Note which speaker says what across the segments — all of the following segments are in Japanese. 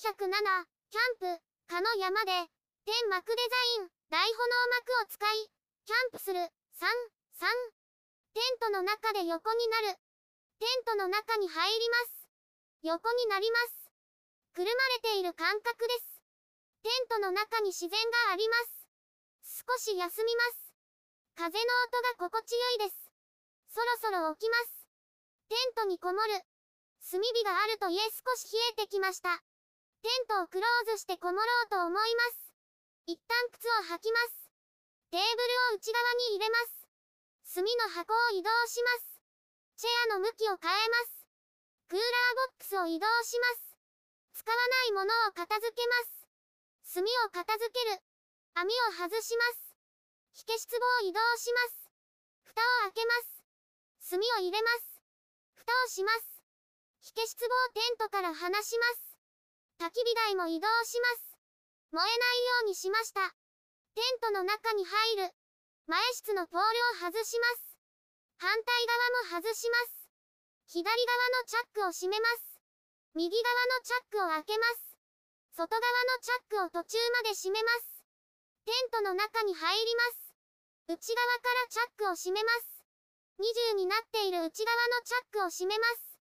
Speaker 1: 407、キャンプ、かの山で、天幕デザイン、大炎幕を使い、キャンプする、3、3。テントの中で横になる。テントの中に入ります。横になります。くるまれている感覚です。テントの中に自然があります。少し休みます。風の音が心地よいです。そろそろ起きます。テントにこもる。炭火があると家少し冷えてきました。テントをクローズしてこもろうと思います。一旦靴を履きます。テーブルを内側に入れます。炭の箱を移動します。チェアの向きを変えます。クーラーボックスを移動します。使わないものを片付けます。炭を片付ける。網を外します。火消し壺を移動します。蓋を開けます。炭を入れます。蓋をします。火消し壺をテントから離します。焚き火台も移動します。燃えないようにしました。テントの中に入る。前室のポールを外します。反対側も外します。左側のチャックを閉めます。右側のチャックを開けます。外側のチャックを途中まで閉めます。テントの中に入ります。内側からチャックを閉めます。20になっている内側のチャックを閉めます。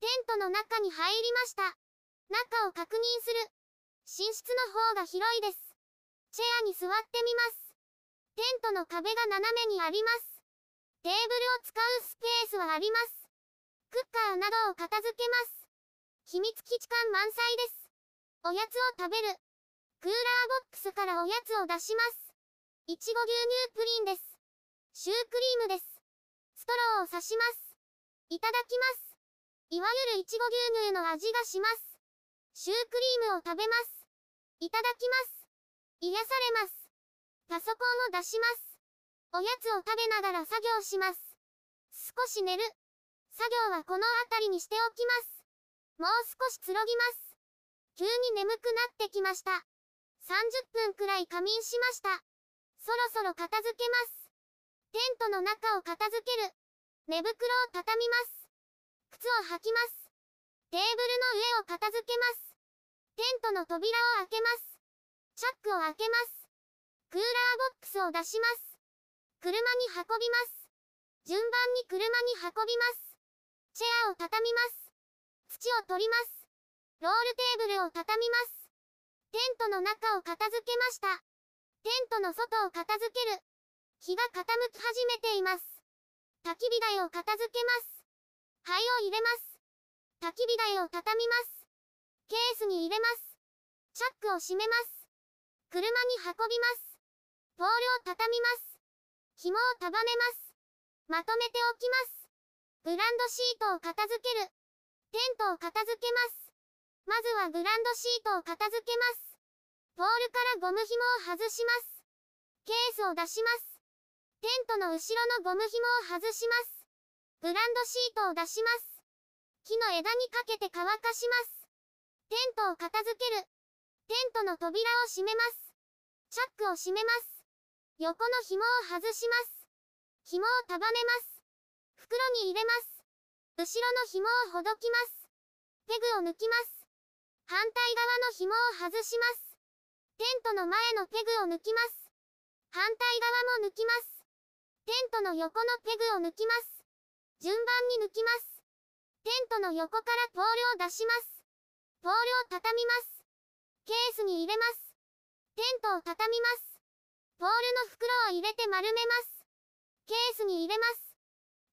Speaker 1: テントの中に入りました。中を確認する。寝室の方が広いです。チェアに座ってみます。テントの壁が斜めにあります。テーブルを使うスペースはあります。クッカーなどを片付けます。秘密基地感満載です。おやつを食べる。クーラーボックスからおやつを出します。いちご牛乳プリンです。シュークリームです。ストローを刺します。いただきます。いわゆるいちご牛乳の味がします。シュークリームを食べます。いただきます。癒されます。パソコンを出します。おやつを食べながら作業します。少し寝る。作業はこの辺りにしておきます。もう少しつろぎます。急に眠くなってきました。30分くらい仮眠しました。そろそろ片付けます。テントの中を片付ける。寝袋を畳みます。靴を履きます。テーブルの上を片付けます。テントの扉を開けます。チャックを開けます。クーラーボックスを出します。車に運びます。順番に車に運びます。チェアを畳みます。土を取ります。ロールテーブルを畳みます。テントの中を片付けました。テントの外を片付ける。日が傾き始めています。焚き火台を片付けます。灰を入れます。焚き火台を畳みます。ケースに入れます。チャックを閉めます。車に運びます。ポールを畳みます。紐を束ねます。まとめておきます。ブランドシートを片付ける。テントを片付けます。まずはグランドシートを片付けます。ポールからゴム紐を外します。ケースを出します。テントの後ろのゴム紐を外します。グランドシートを出します。木の枝にかけて乾かします。テントを片付ける。テントの扉を閉めます。チャックを閉めます。横の紐を外します。紐を束ねます。袋に入れます。後ろの紐をほどきます。ペグを抜きます。反対側の紐を外します。テントの前のペグを抜きます。反対側も抜きます。テントの横のペグを抜きます。順番に抜きます。テントの横からポールを出します。ポールを畳みます。ケースに入れます。テントを畳みます。ポールの袋を入れて丸めます。ケースに入れます。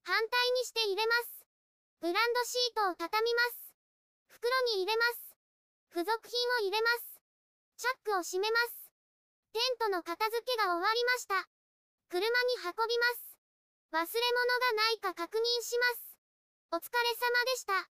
Speaker 1: 反対にして入れます。ブランドシートを畳みます。袋に入れます。付属品を入れます。チャックを閉めます。テントの片付けが終わりました。車に運びます。忘れ物がないか確認します。お疲れ様でした。